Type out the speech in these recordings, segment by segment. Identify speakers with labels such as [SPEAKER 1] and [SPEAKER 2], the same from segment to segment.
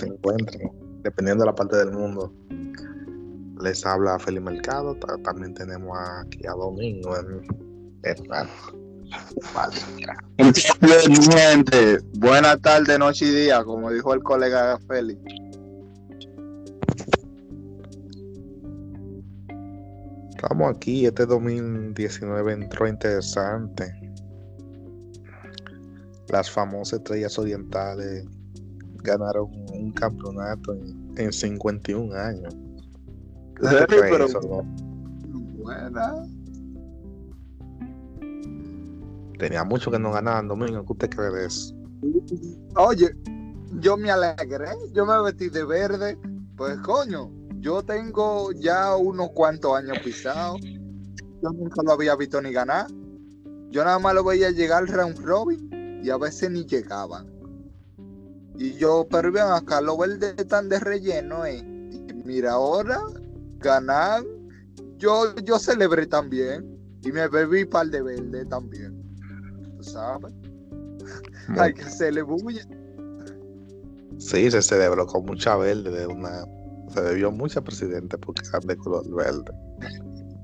[SPEAKER 1] se encuentren, dependiendo de la parte del mundo. Les habla Felipe Mercado, también tenemos aquí a Domingo en,
[SPEAKER 2] gente, buenas tardes, noche y día, como dijo el colega Félix.
[SPEAKER 1] Estamos aquí, este 2019 entró interesante. Las famosas estrellas orientales ganaron un campeonato en, 51 años.
[SPEAKER 2] Buena.
[SPEAKER 1] Tenía mucho que no ganaban domingo. ¿Qué usted cree de eso?
[SPEAKER 2] Oye, yo me alegré. Yo me vestí de verde. Pues coño, yo tengo ya unos cuantos años pisados. Yo nunca lo había visto ni ganar. Yo nada más lo veía llegar al round robin y a veces ni llegaban. Y yo, pero vean acá, los verdes están de relleno, eh. mira, ahora ganar. Yo, yo celebré también. Y me bebí par de verde también. ¿sabes? Hay que bulla.
[SPEAKER 1] Sí, se celebró con mucha verde de una. Se debió mucha presidente porque es de color verde.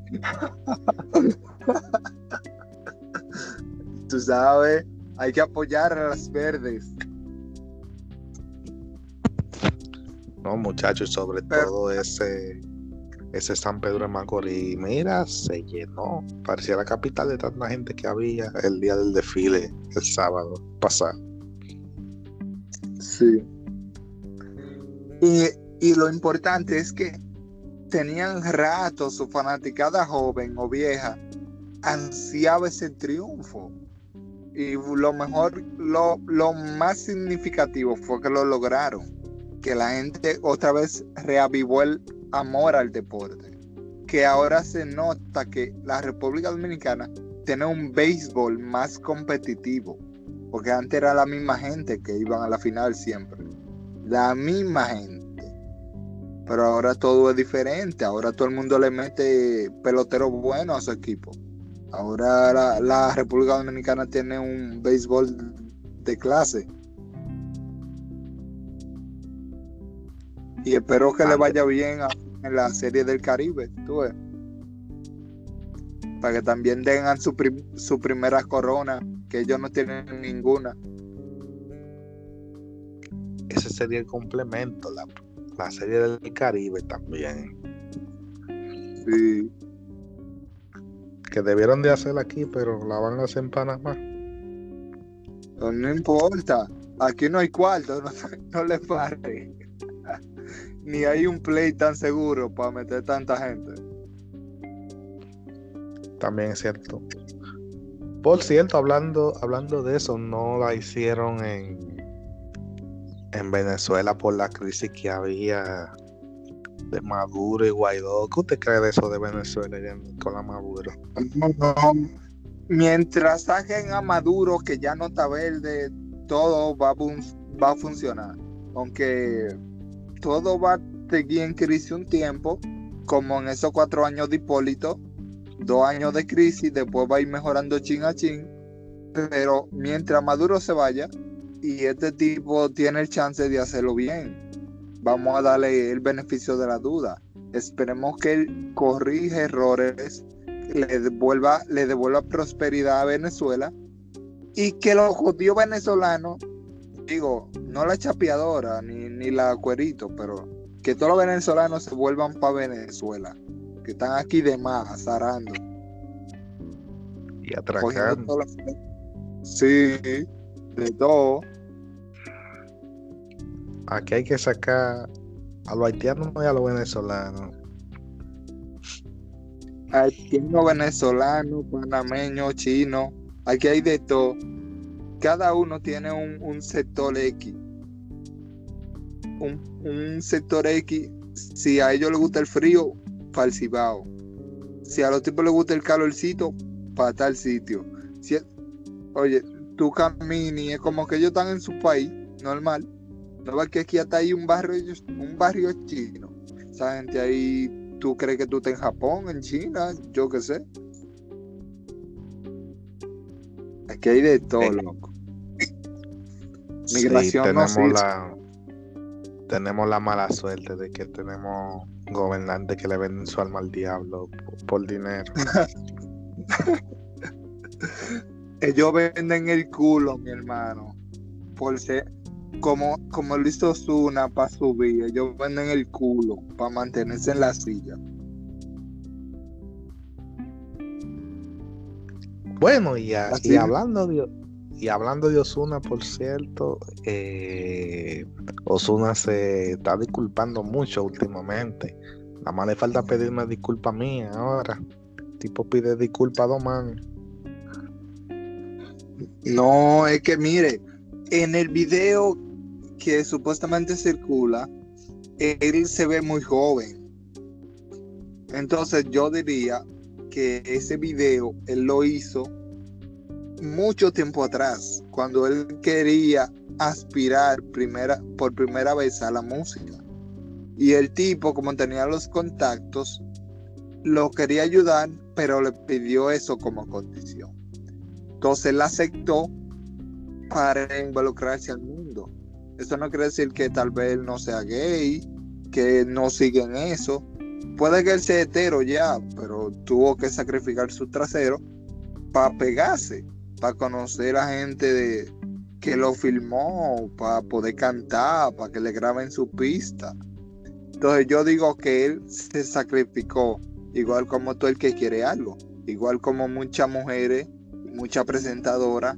[SPEAKER 2] Tú sabes, hay que apoyar a las verdes.
[SPEAKER 1] No, muchachos, sobre todo ese ese San Pedro de Macorís, mira, se llenó. Parecía la capital de tanta gente que había el día del desfile, el sábado pasado.
[SPEAKER 2] Sí. Y, lo importante es que tenían rato su fanaticada joven o vieja, ansiaba ese triunfo. Y lo mejor, lo, lo más significativo fue que lo lograron. Que la gente otra vez reavivó el amor al deporte. Que ahora se nota que la República Dominicana tiene un béisbol más competitivo. Porque antes era la misma gente que iban a la final siempre. La misma gente. Pero ahora todo es diferente. Ahora todo el mundo le mete pelotero bueno a su equipo. Ahora la, la República Dominicana tiene un béisbol de clase. Y espero que le vaya bien en la serie del Caribe, tú ves. Para que también tengan su, su primera corona, que ellos no tienen ninguna.
[SPEAKER 1] Ese sería el complemento, la, la serie del Caribe también.
[SPEAKER 2] Sí.
[SPEAKER 1] Que debieron de hacerla aquí, pero la van a hacer en Panamá.
[SPEAKER 2] No, importa. Aquí no hay cuarto, no, no le pare ni hay un play tan seguro para meter tanta gente.
[SPEAKER 1] También es cierto. Por cierto, hablando, hablando de eso, no la hicieron en, en Venezuela por la crisis que había de Maduro y Guaidó. ¿Qué usted cree de eso de Venezuela con la Maduro?
[SPEAKER 2] Mientras saquen a Maduro, que ya no está verde, todo va va a funcionar. Aunque todo va a seguir en crisis un tiempo, como en esos cuatro años de Hipólito, dos años de crisis, después va a ir mejorando chin a chin, pero mientras Maduro se vaya y este tipo tiene el chance de hacerlo bien, vamos a darle el beneficio de la duda. Esperemos que él corrija errores, le devuelva, le devuelva prosperidad a Venezuela y que los judíos venezolanos digo, no la chapeadora ni, ni la cuerito, pero que todos los venezolanos se vuelvan para Venezuela, que están aquí de más, azarando.
[SPEAKER 1] Y atracando.
[SPEAKER 2] Sí, de todo.
[SPEAKER 1] Aquí hay que sacar a los haitianos y a los venezolanos.
[SPEAKER 2] Haitianos, venezolanos, panameños, chinos, aquí hay de todo cada uno tiene un, sector X. Un, sector X, si a ellos les gusta el frío, para Si a los tipos les gusta el calorcito, para tal sitio. Si, oye, tú caminas y es como que ellos están en su país, normal. No ves que aquí hasta hay un barrio, un barrio chino. Esa gente ahí, tú crees que tú estás en Japón, en China, yo qué sé. Aquí hay de todo, loco.
[SPEAKER 1] Migración tenemos la tenemos la mala suerte de que tenemos gobernantes que le venden su alma al diablo por, por dinero.
[SPEAKER 2] Ellos venden el culo, mi hermano. Por ser, como, como lo hizo Zuna para subir, ellos venden el culo para mantenerse en la silla.
[SPEAKER 1] Bueno, y, a- y hablando de y hablando de Osuna, por cierto, eh, Osuna se está disculpando mucho últimamente. Nada más le falta pedirme disculpa mía ahora. El tipo pide disculpas a dos manos.
[SPEAKER 2] No, es que mire, en el video que supuestamente circula, él se ve muy joven. Entonces yo diría que ese video él lo hizo mucho tiempo atrás, cuando él quería aspirar primera, por primera vez a la música. Y el tipo, como tenía los contactos, lo quería ayudar, pero le pidió eso como condición. Entonces él aceptó para involucrarse al mundo. Eso no quiere decir que tal vez no sea gay, que no siga en eso. Puede que él sea hetero ya, pero tuvo que sacrificar su trasero para pegarse, para conocer a gente de, que lo filmó, para poder cantar, para que le graben su pista. Entonces yo digo que él se sacrificó, igual como todo el que quiere algo, igual como muchas mujeres, muchas presentadoras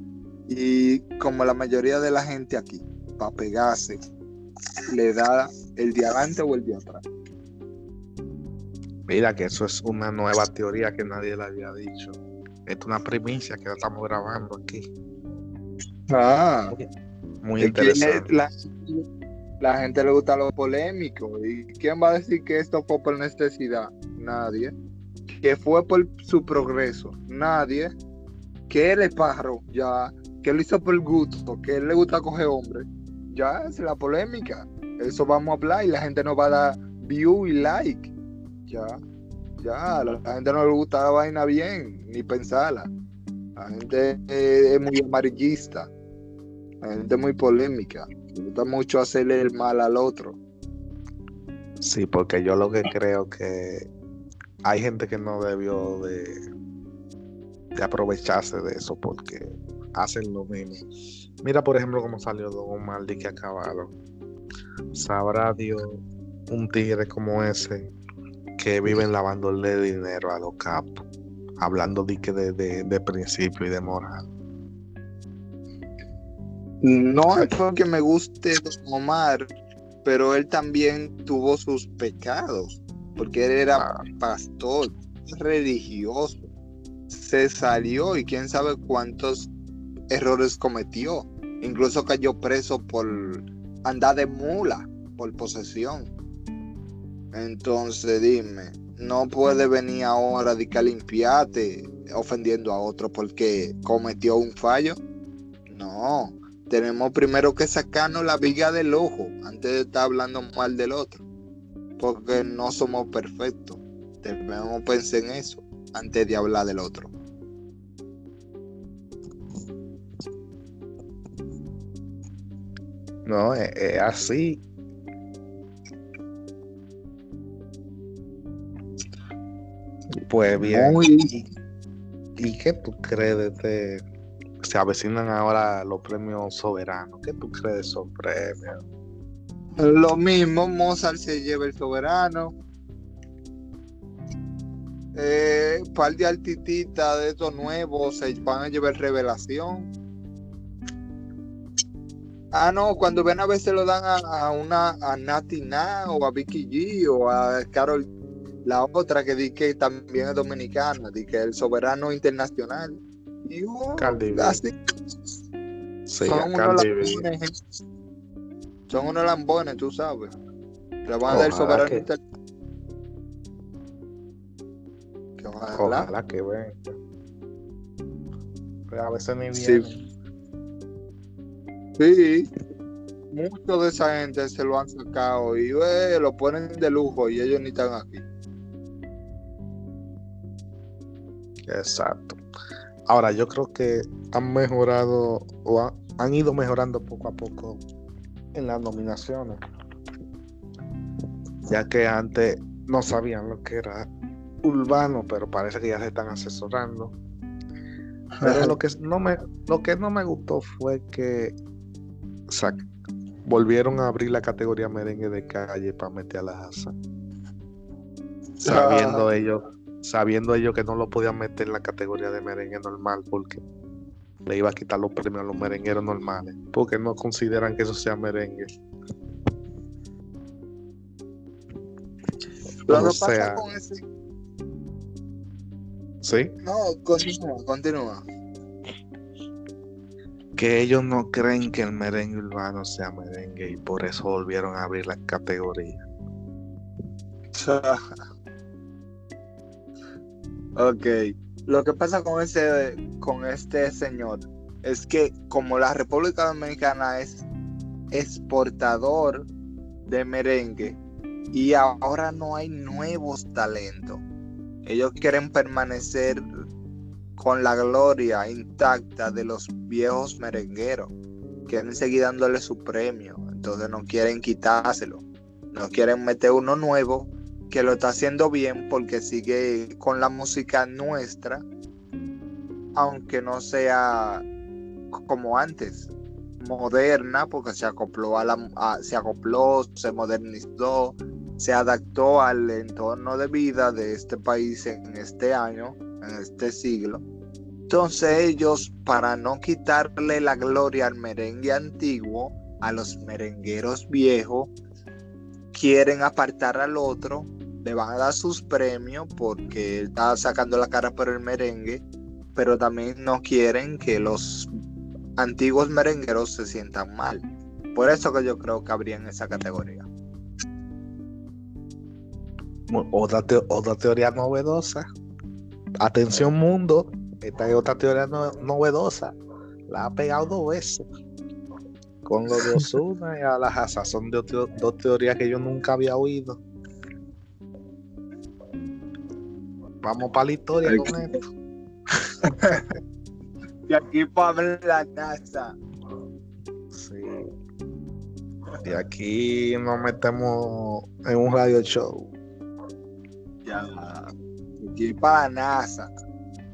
[SPEAKER 2] y como la mayoría de la gente aquí, para pegarse, le da el de adelante o el de atrás.
[SPEAKER 1] Mira que eso es una nueva teoría que nadie le había dicho. Esto es una primicia que estamos grabando aquí.
[SPEAKER 2] Ah,
[SPEAKER 1] Muy interesante.
[SPEAKER 2] la, la gente le gusta lo polémico. ¿Y quién va a decir que esto fue por necesidad? Nadie. Que fue por su progreso. Nadie. Que él es pájaro, ya. Que lo hizo por gusto. Que él le gusta coger hombres. Ya es la polémica. Eso vamos a hablar y la gente nos va a dar view y like. Ya. Ya. La, gente no le gusta la vaina bien, ni pensarla. La gente eh, es muy amarillista. La gente es muy polémica. Le gusta mucho hacerle el mal al otro.
[SPEAKER 1] Sí, porque yo lo que creo que hay gente que no debió de, aprovecharse de eso porque hacen lo mismo. Mira, por ejemplo, cómo salió Don Omar de que acabaron. Sabrá Dios un tigre como ese que viven lavándole dinero a los capos, hablando de, de, de, de principio y de moral.
[SPEAKER 2] No es porque me guste Omar, pero él también tuvo sus pecados, porque él era
[SPEAKER 1] Ah.
[SPEAKER 2] pastor, religioso. Se salió y quién sabe cuántos errores cometió. Incluso cayó preso por andar de mula, por posesión. Entonces dime, no puede venir ahora de que limpiarte ofendiendo a otro porque cometió un fallo. No, tenemos primero que sacarnos la viga del ojo antes de estar hablando mal del otro. Porque no somos perfectos. Debemos pensar en eso antes de hablar del otro.
[SPEAKER 1] No, es así. Pues bien.
[SPEAKER 2] Muy-
[SPEAKER 1] ¿Y, qué tú crees de este? Se avecinan ahora los premios soberanos. ¿Qué tú crees de esos premios?
[SPEAKER 2] Lo mismo, Mozart se lleva el soberano. Eh, par de artistas de estos nuevos se van a llevar revelación. Ah, no, cuando ven a veces lo dan a, a una a Nati Na o a Vicky G o a Carol, la otra que di que también es dominicana, di que el soberano internacional. Y oh,
[SPEAKER 1] Cardi B.
[SPEAKER 2] así
[SPEAKER 1] Sí,
[SPEAKER 2] son unos lambones, son unos lambones, tú sabes. Le van a dar el
[SPEAKER 1] Ojalá
[SPEAKER 2] soberano
[SPEAKER 1] que-
[SPEAKER 2] inter- que ojalá.
[SPEAKER 1] Ojalá que venga. Pero a veces ni
[SPEAKER 2] Sí.
[SPEAKER 1] viene.
[SPEAKER 2] Sí. Muchos de esa gente se lo han sacado y eh, lo ponen de lujo y ellos ni están aquí.
[SPEAKER 1] Exacto. Ahora, yo creo que han mejorado o ha- han ido mejorando poco a poco en las nominaciones. ya que antes no sabían lo que era urbano, pero parece que ya se están asesorando. Pero lo que no me, lo que no me gustó fue que volvieron a abrir la categoría merengue de calle para meter a la asa. Sabiendo ah. ellos, sabiendo ellos que no lo podían meter en la categoría de merengue normal porque le iba a quitar los premios a los merengueros normales, porque no consideran que eso sea merengue.
[SPEAKER 2] Lo que pasa con ese.
[SPEAKER 1] ¿Sí?
[SPEAKER 2] No, continúa, continúa.
[SPEAKER 1] Que ellos no creen que el merengue urbano sea merengue y por eso volvieron a abrir la categoría.
[SPEAKER 2] Ok. Lo que pasa con ese con este señor es que como la República Dominicana es exportador de merengue, y ahora no hay nuevos talentos. Ellos quieren permanecer con la gloria intacta de los viejos merengueros. Quieren seguir dándole su premio. Entonces no quieren quitárselo. No quieren meter uno nuevo que lo está haciendo bien porque sigue con la música nuestra. Aunque no sea como antes moderna porque se acopló a la se acopló se modernizó se adaptó al entorno de vida de este país en este año, en este siglo. Entonces ellos, para no quitarle la gloria al merengue antiguo, a los merengueros viejos, quieren apartar al otro, le van a dar sus premios porque está sacando la cara por el merengue, pero también no quieren que los antiguos merengueros se sientan mal. Por eso que yo creo que habría en esa categoría
[SPEAKER 1] otra, teoría novedosa. Atención mundo, esta es otra teoría novedosa. La ha pegado dos veces. Con los de Osuna y a la Haza. Son dos teorías que yo nunca había oído. Vamos para la historia con esto.
[SPEAKER 2] y aquí para la NASA.
[SPEAKER 1] Sí. Y aquí nos metemos en un radio show
[SPEAKER 2] de aquí para NASA,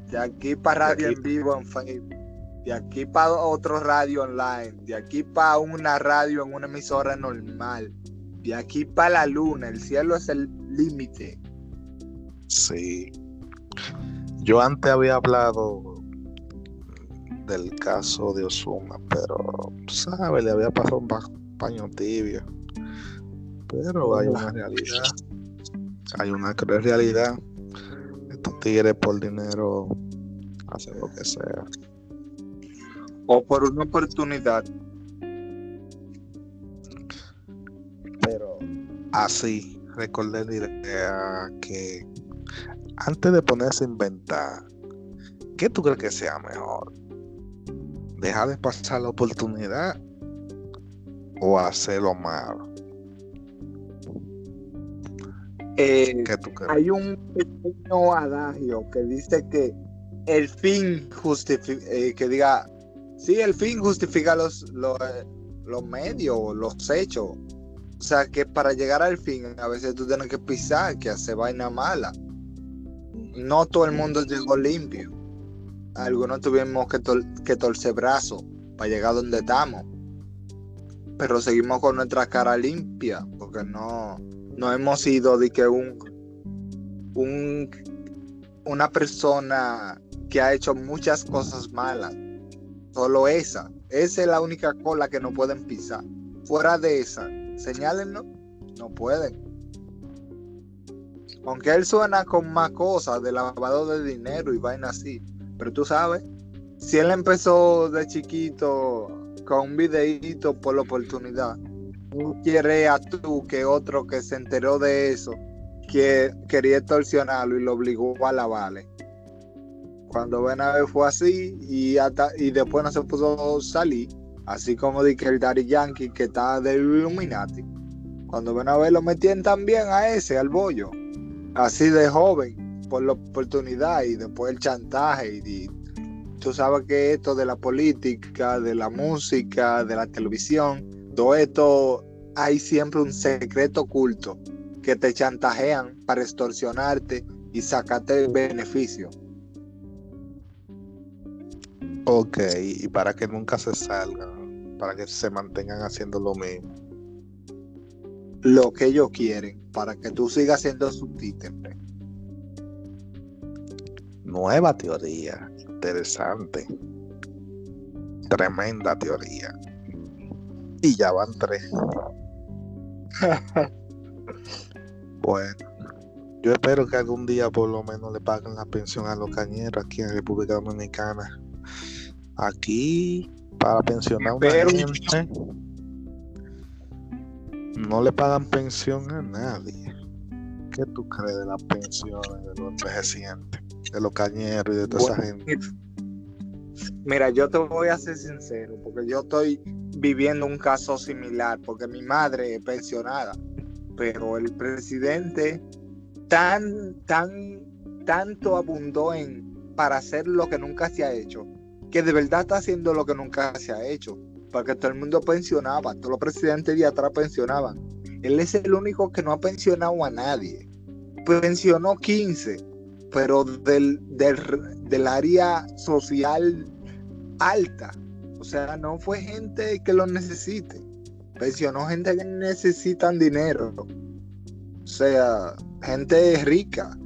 [SPEAKER 2] de aquí para radio en vivo en Facebook, de aquí para otro radio online, de aquí para una radio en una emisora normal, de aquí para la luna, el cielo es el límite.
[SPEAKER 1] Sí. Yo antes había hablado del caso de Osuna, pero, ¿sabes? Le había pasado un paño tibio. Pero hay una realidad hay una realidad. Estos tigres por dinero hacen lo que sea.
[SPEAKER 2] O por una oportunidad.
[SPEAKER 1] Pero así, recordé la idea que antes de ponerse a inventar, ¿qué tú crees que sea mejor? ¿Dejar de pasar la oportunidad o hacerlo malo?
[SPEAKER 2] Eh, hay un pequeño adagio que dice que el fin justifica, eh, que diga, sí, el fin justifica los, los, los medios, los hechos. O sea, que para llegar al fin, a veces tú tienes que pisar, que hace vaina mala. No todo el mundo llegó limpio. Algunos tuvimos que, que torcer brazos para llegar donde estamos. Pero seguimos con nuestra cara limpia, porque no, no hemos sido de que un, un una persona que ha hecho muchas cosas malas. Solo esa. Esa es la única cola que no pueden pisar. Fuera de esa, señálenlo, no pueden. Aunque él suena con más cosas de lavado de dinero y vaina así. Pero tú sabes, si él empezó de chiquito con un videíto por la oportunidad, quiere a tú que otro que se enteró de eso que quería extorsionarlo y lo obligó a lavarle. Cuando ver fue así y hasta, y después no se pudo salir, así como di que el Daddy Yankee que está del Illuminati. Cuando ver lo metían también a ese, al bollo, así de joven, por la oportunidad y después el chantaje y, tú sabes que esto de la política, de la música, de la televisión, todo esto hay siempre un secreto oculto que te chantajean para extorsionarte y sacarte el beneficio.
[SPEAKER 1] Ok, y para que nunca se salgan, para que se mantengan haciendo lo mismo.
[SPEAKER 2] Lo que ellos quieren, para que tú sigas siendo su títere.
[SPEAKER 1] Nueva teoría, interesante. Tremenda teoría. Y ya van tres. bueno, yo espero que algún día por lo menos le paguen la pensión a los cañeros aquí en República Dominicana. Aquí, para pensionar a una gente, no le pagan pensión a nadie. ¿Qué tú crees de las pensiones de los envejecientes, de los cañeros y de toda esa gente?
[SPEAKER 2] Mira, yo te voy a ser sincero, porque yo estoy viviendo un caso similar, porque mi madre es pensionada, pero el presidente tan, tan, tanto abundó en para hacer lo que nunca se ha hecho, que de verdad está haciendo lo que nunca se ha hecho, porque todo el mundo pensionaba, todos los presidentes de atrás pensionaban. Él es el único que no ha pensionado a nadie. Pensionó 15, pero del, del, del área social alta. O sea, no fue gente que lo necesite. Pensionó gente que necesitan dinero. O sea, gente rica.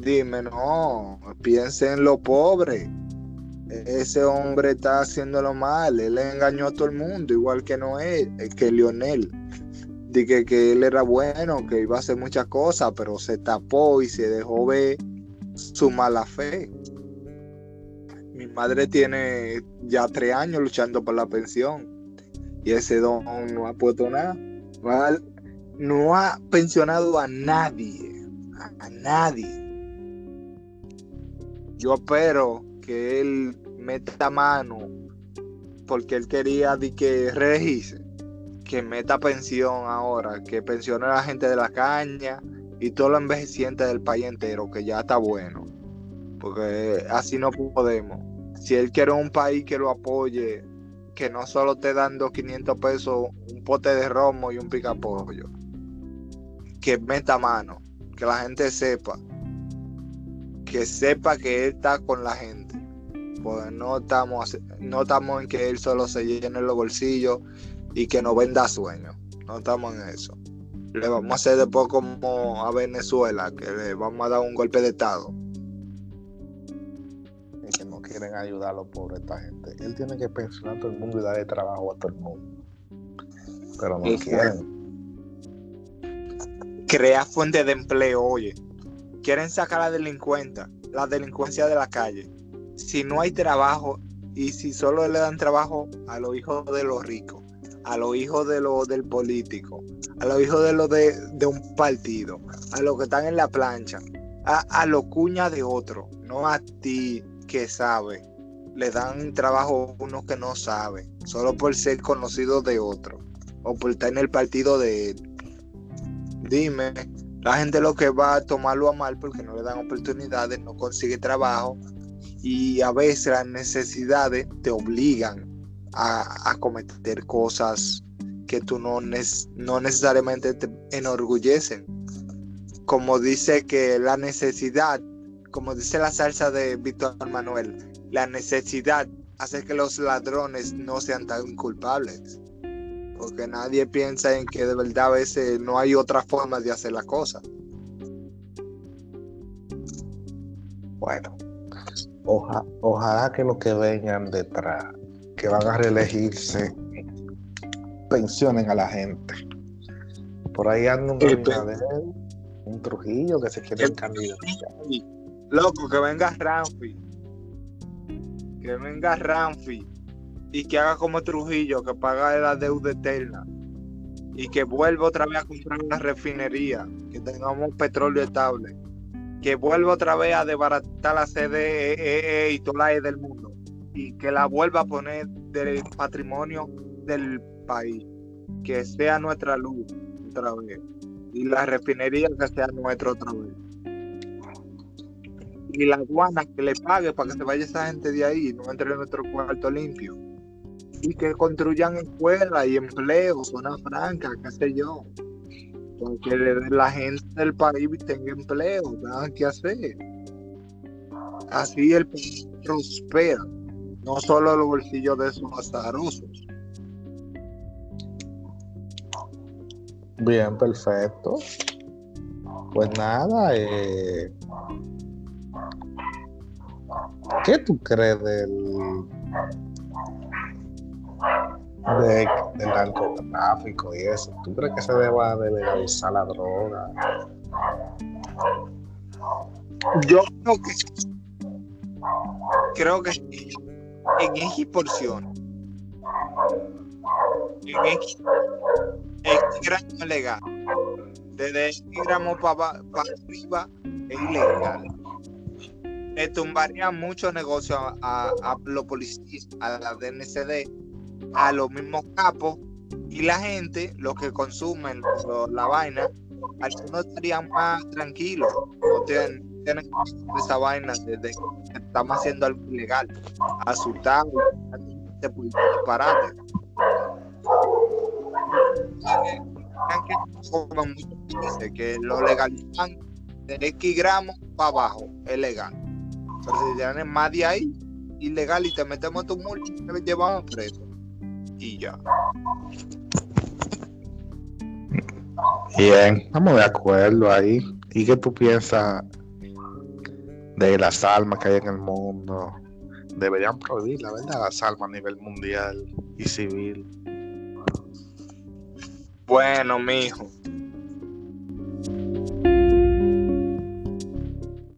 [SPEAKER 2] Dime, no, piensen en lo pobre. Ese hombre está haciéndolo mal. Él engañó a todo el mundo, igual que Noé, eh, que Lionel. Dije que él era bueno, que iba a hacer muchas cosas, pero se tapó y se dejó ver su mala fe. Mi madre tiene ya tres años luchando por la pensión y ese don no ha puesto nada. No no ha pensionado a nadie, a, nadie. Yo espero que él meta mano porque él quería de que regise, que meta pensión ahora, que pensione a la gente de la caña y todo lo envejeciente del país entero, que ya está bueno. Porque así no podemos. Si él quiere un país que lo apoye, que no solo te dando 500 pesos, un pote de romo y un picapollo. Que meta mano, que la gente sepa. Que sepa que él está con la gente. Porque no estamos, no estamos en que él solo se llene los bolsillos y que nos venda sueños. No estamos en eso. Le vamos a hacer después como a Venezuela, que le vamos a dar un golpe de Estado
[SPEAKER 1] y que no quieren ayudar a los pobres esta gente. Él tiene que pensionar a todo el mundo y darle trabajo a todo el mundo. Pero no quieren.
[SPEAKER 2] Crea fuente de empleo, oye. Quieren sacar la delincuencia, la delincuencia de la calle. Si no hay trabajo y si solo le dan trabajo a los hijos de los ricos, a los hijos de los del político, a los hijos de los de, de un partido, a los que están en la plancha, a, a los cuñas de otro, no a ti, que sabe, le dan trabajo a uno que no sabe, solo por ser conocido de otro o por estar en el partido de él. Dime, la gente lo que va a tomarlo a mal porque no le dan oportunidades, no consigue trabajo y a veces las necesidades te obligan a, cometer cosas que tú no, no necesariamente te enorgullecen. Como dice que la necesidad como dice la salsa de Víctor Manuel, la necesidad hace que los ladrones no sean tan culpables. Porque nadie piensa en que de verdad a veces no hay otra forma de hacer la cosa.
[SPEAKER 1] Bueno, ojalá que los que vengan detrás, que van a reelegirse, pensionen a la gente. Por ahí anda un un Trujillo que se quiere candidato.
[SPEAKER 2] Loco, que venga Ramfi. Que venga Ramfi. Y que haga como Trujillo, que paga la deuda eterna. Y que vuelva otra vez a comprar una refinería. Que tengamos petróleo estable. Que vuelva otra vez a desbaratar la CDE y toda la E del mundo. Y que la vuelva a poner del patrimonio del país. Que sea nuestra luz otra vez. Y la refinería que sea nuestra otra vez y la aduana que le pague para que se vaya esa gente de ahí y no entre en nuestro cuarto limpio. Y que construyan escuelas y empleos, zona franca, qué sé yo. Porque la gente del país tenga empleo, nada que hacer. Así el país prospera, no solo los bolsillos de esos azarosos.
[SPEAKER 1] Bien, perfecto. Pues nada, eh, ¿qué tú crees del, del narcotráfico y eso? ¿Tú crees que se deba de legalizar la droga?
[SPEAKER 2] Yo creo que creo que en X porción en X, gramo legal desde X gramos para arriba es ilegal le tumbaría mucho negocio a, los policías, a la DNCD, a los mismos capos y la gente, los que consumen la vaina, algunos estarían más tranquilos, no tienen, tienen esa vaina desde que estamos haciendo algo ilegal, asustados, se puede disparate. Que, lo legalizan de X gramos para abajo, es legal. Pero si tienes más de ahí, ilegal y te metemos tu multa y te llevamos preso. Y ya.
[SPEAKER 1] Bien, estamos de acuerdo ahí. ¿Y qué tú piensas de las almas que hay en el mundo? Deberían prohibir, la verdad, las almas a nivel mundial y civil.
[SPEAKER 2] Bueno, mijo,